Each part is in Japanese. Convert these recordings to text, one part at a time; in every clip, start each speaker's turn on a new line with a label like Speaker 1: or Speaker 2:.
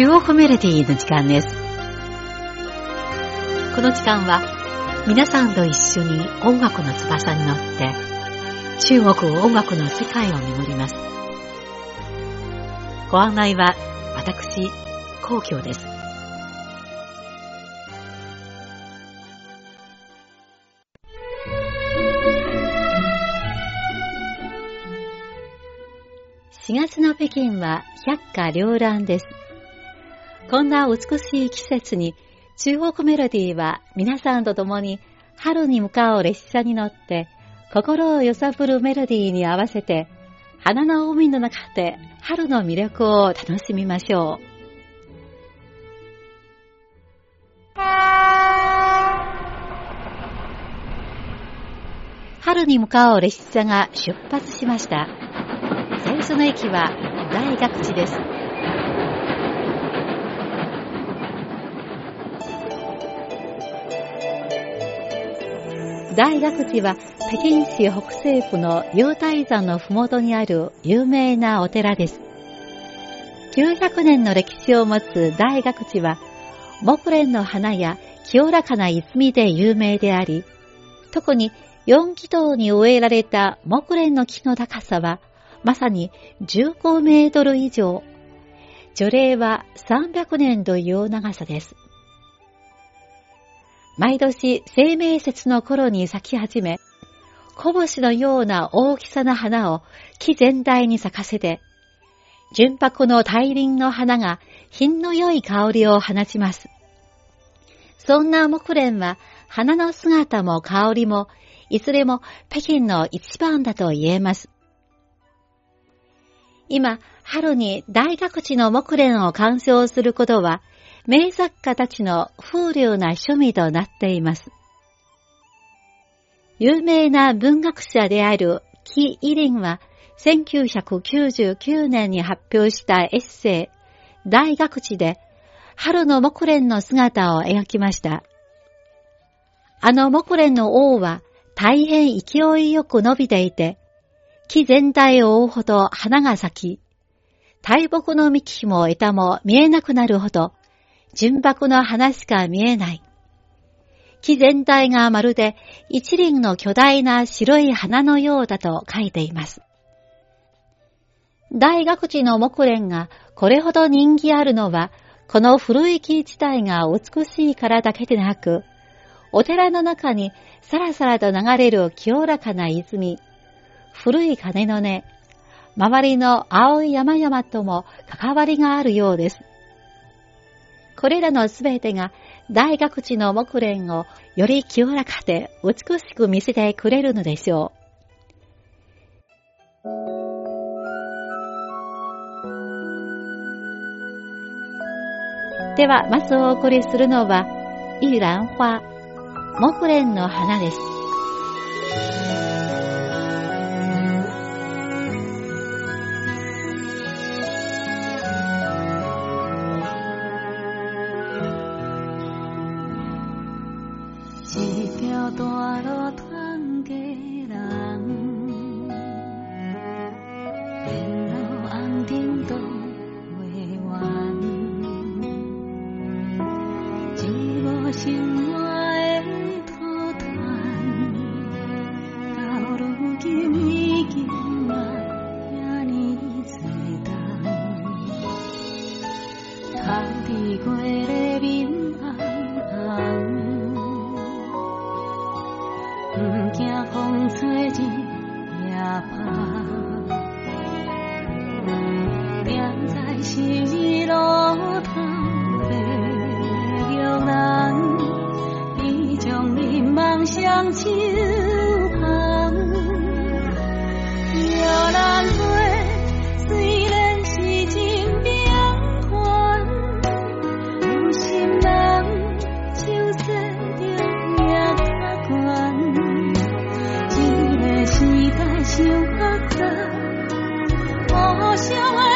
Speaker 1: 中央メロディーの時間です。この時間は皆さんと一緒に音楽の翼に乗って中国音楽の世界を巡ります。ご案内は私、皇居です。4月の北京は百花繚乱です。こんな美しい季節に中国メロディーは皆さんと共に春に向かう列車に乗って心を揺さぶるメロディーに合わせて花の海の中で春の魅力を楽しみましょう。春に向かう列車が出発しました。最初の駅は大学地です。大学地は北京市北西部の雄大山のふもとにある有名なお寺です。900年の歴史を持つ大学地は木蓮の花や清らかな泉で有名であり、特に四気道に植えられた木蓮の木の高さはまさに15メートル以上。樹齢は300年という長さです。毎年生命節の頃に咲き始め、小星のような大きさな花を木全体に咲かせて、純白の大輪の花が品の良い香りを放ちます。そんな木蓮は花の姿も香りもいずれも北京の一番だと言えます。今、春に大学地の木蓮を鑑賞することは、名作家たちの風流な趣味となっています。有名な文学者であるキ・イリンは、1999年に発表したエッセイ、大学地で、春の木蓮の姿を描きました。あの木蓮の王は大変勢いよく伸びていて、木全体を覆うほど花が咲き、大木の幹も枝も見えなくなるほど、純白の花しか見えない。木全体がまるで一輪の巨大な白い花のようだと書いています。大学地の木蓮がこれほど人気あるのは、この古い木自体が美しいからだけでなく、お寺の中にさらさらと流れる清らかな泉、古い鐘の音、周りの青い山々とも関わりがあるようです。これらのすべてが大学地の木蓮をより清らかで美しく見せてくれるのでしょう。では、まずお送りするのは、イラン花、木蓮の花です。
Speaker 2: 有黑早无想。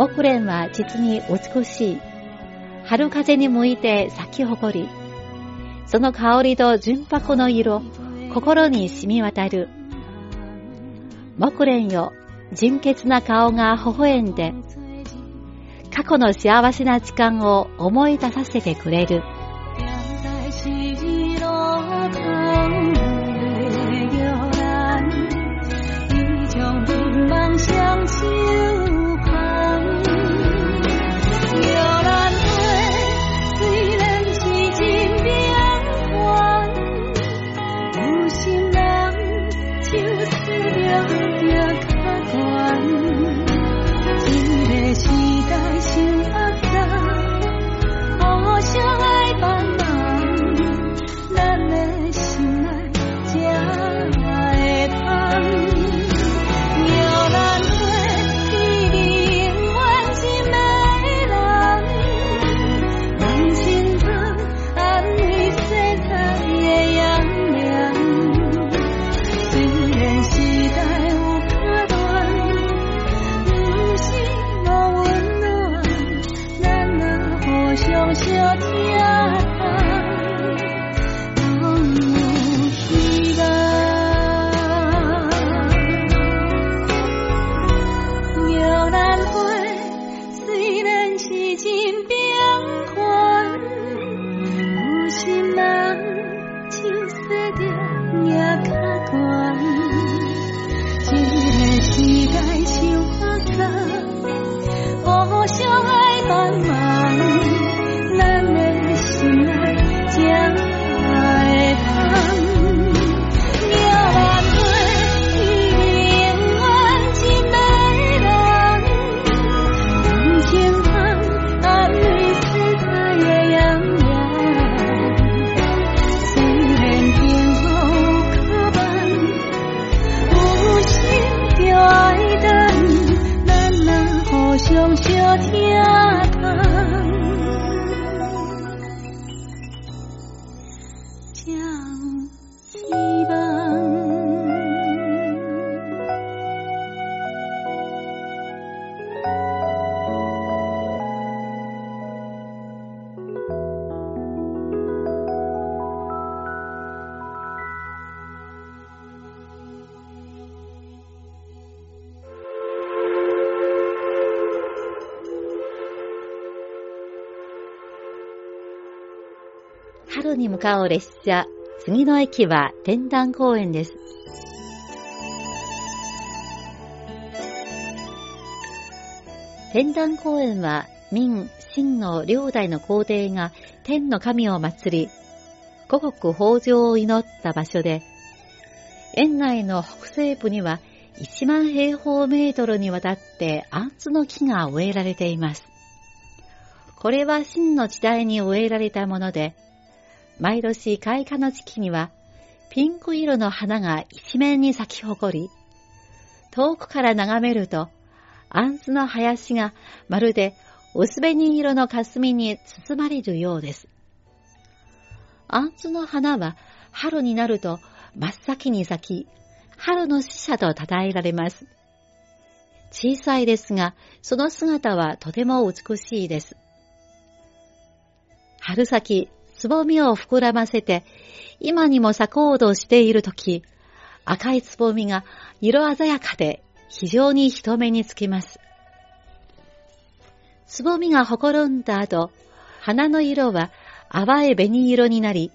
Speaker 1: 木蓮は実に美しい。春風に向いて咲き誇り、その香りと純白の色、心に染み渡る。木蓮よ、純潔な顔が微笑んで、過去の幸せな時間を思い出させてくれる。
Speaker 2: 心人，就输得更卡悬。我。
Speaker 1: 春に向かう列車、次の駅は天壇公園です。天壇公園は明、清の両代の皇帝が天の神を祀り、五穀豊穣を祈った場所で、園内の北西部には1万平方メートルにわたってアツの木が植えられています。これは清の時代に植えられたもので、毎年開花の時期には、ピンク色の花が一面に咲き誇り、遠くから眺めると、アンズの林がまるで薄紅色の霞に包まれるようです。アンズの花は春になると真っ先に咲き、春の使者と称えられます。小さいですが、その姿はとても美しいです。春先、つぼみを膨らませて、今にも咲こうとしているとき、赤いつぼみが色鮮やかで非常に人目につきます。つぼみがほころんだ後、花の色は淡い紅色になり、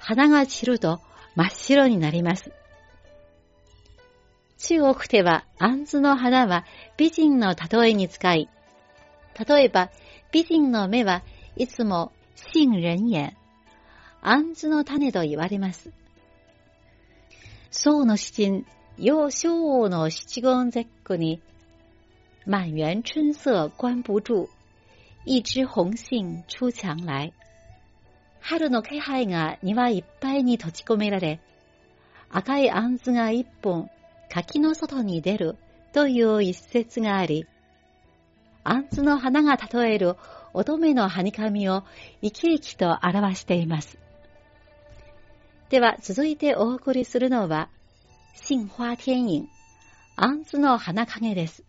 Speaker 1: 花が散ると真っ白になります。中国では、杏子の花は美人の例えに使い、例えば、美人の目はいつも杏仁眼、杏子の種と言われます。宋の詩人、楊小王の七言絶句に、满园春色关不住、一枝红杏出墙来。春の気配が庭いっぱいに閉じ込められ、赤い杏子が一本柿の外に出るという一節があり、杏子の花が例える乙女のはにかみを生き生きと表しています。では続いてお送りするのは、新花天影、アンズの花影です。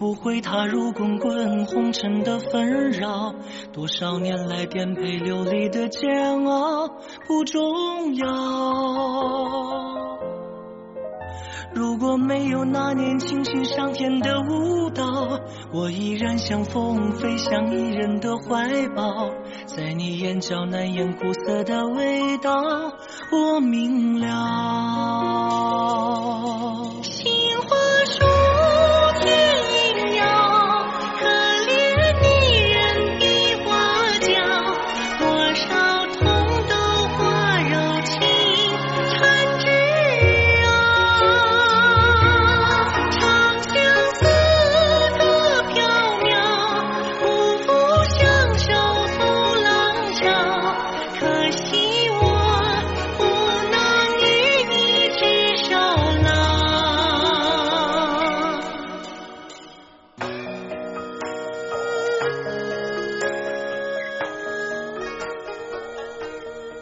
Speaker 3: 不会踏入滚滚红尘的纷扰。多少年来颠沛流离的煎熬不重要。如果没有那年轻轻上天的舞蹈，我依然像风飞向一人的怀抱。在你眼角难掩苦涩的味道，我明了。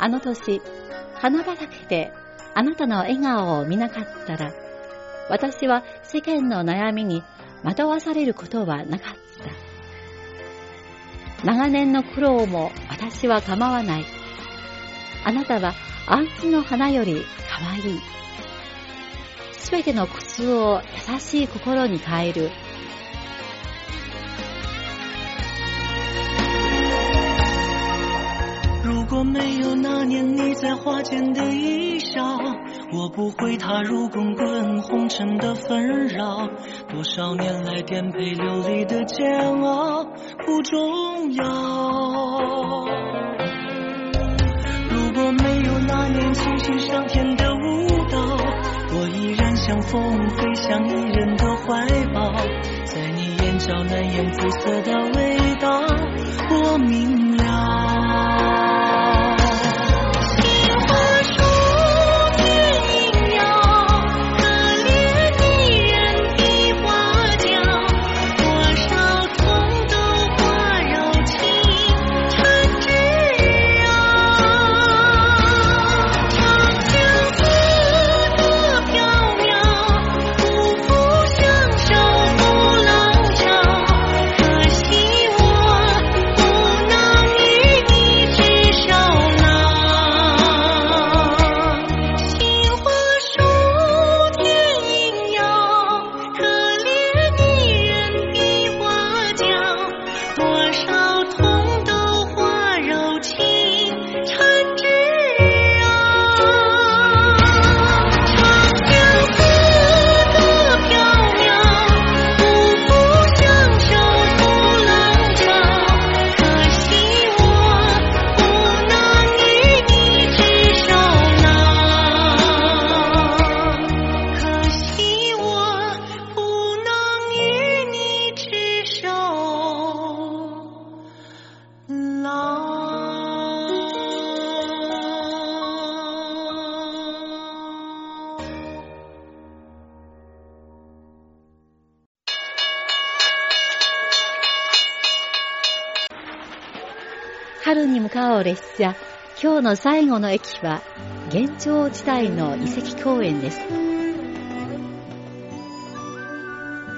Speaker 1: あの年、花畑であなたの笑顔を見なかったら、私は世間の悩みに惑わされることはなかった。長年の苦労も私は構わない。あなたはアンスの花より可愛い。すべての苦痛を優しい心に変える
Speaker 3: 你在花间的一笑，我不会踏入滚滚红尘的纷扰。多少年来颠沛流离的煎熬不重要。如果没有那年庆幸上天的舞蹈，我依然像风飞向一人的怀抱。在你眼角难掩紫色的味道，我明了。
Speaker 1: う列車、今日の最後の駅は、幻聴地帯の遺跡公園です。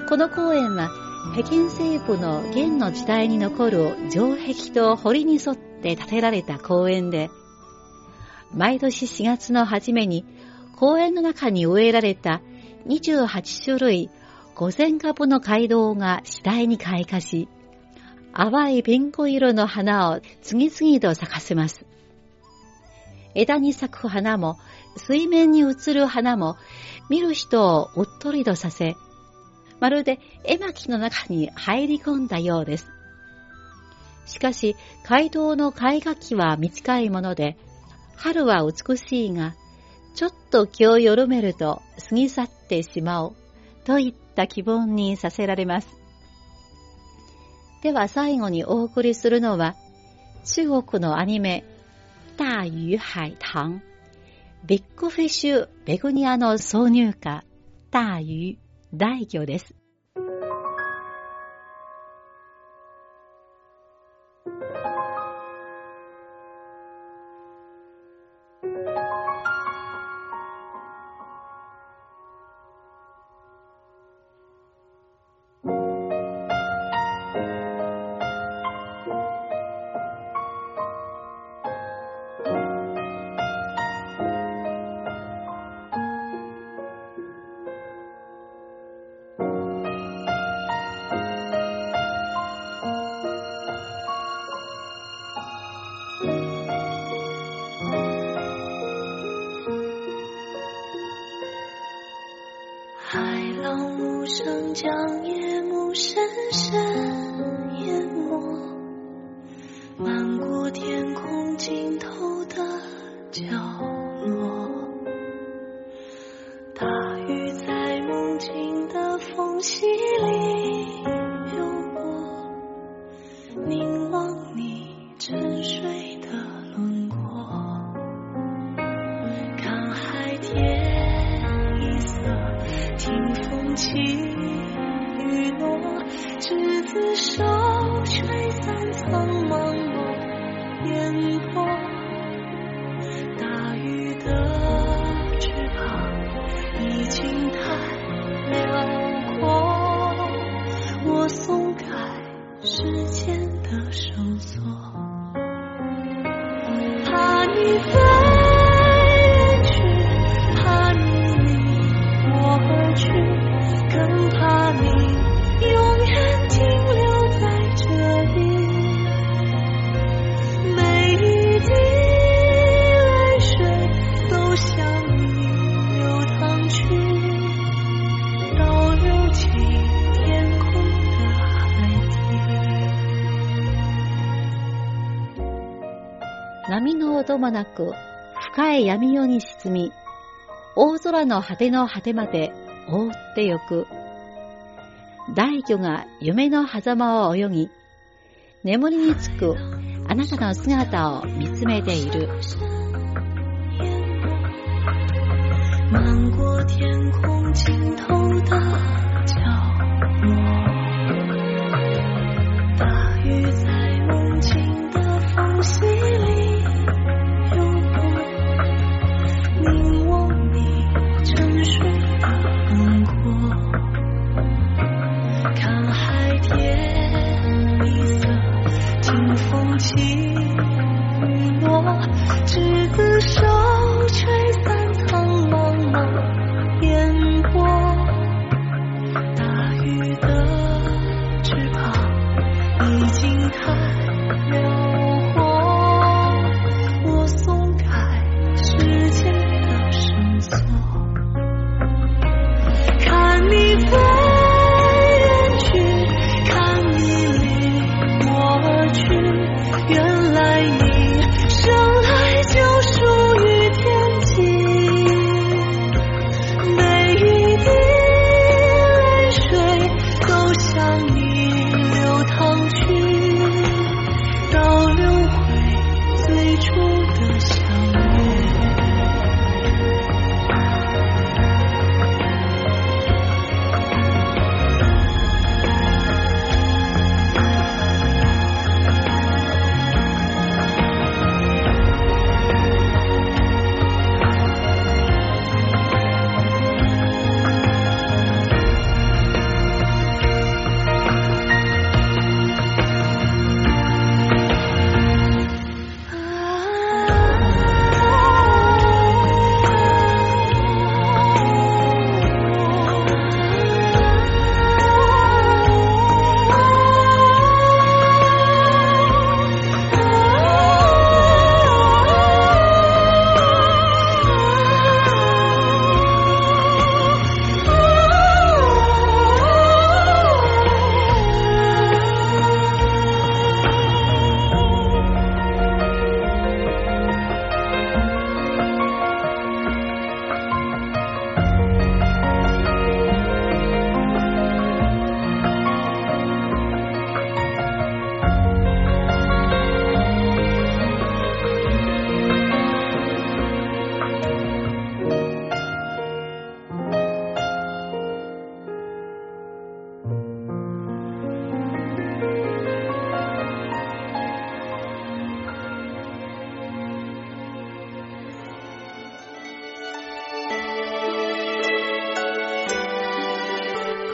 Speaker 1: この公園は、北京西部の元の時代に残る城壁と堀に沿って建てられた公園で、毎年4月の初めに公園の中に植えられた28種類5000株の街道が次第に開花し、
Speaker 3: 淡いピンク色の花を次々と咲かせます。枝に咲く花も、水面に映る花も、見る人をうっとりとさせ、まるで絵巻の中に入り込んだようです。しかし、街道の絵画期は短いもので、春は美しいが、ちょっと気を緩めると過ぎ去ってしまう、といった気分にさせられます。では最後にお送りするのは、中国のアニメ、大鱼海棠、ビッグフィッシュベグニアの挿入歌、大魚、大魚です。とく深い闇夜に沈み、大空の果ての果てまで覆ってゆく。大魚が夢の狭間を泳ぎ、眠りにつくあなたの姿を見つめている。漫过天空尽头的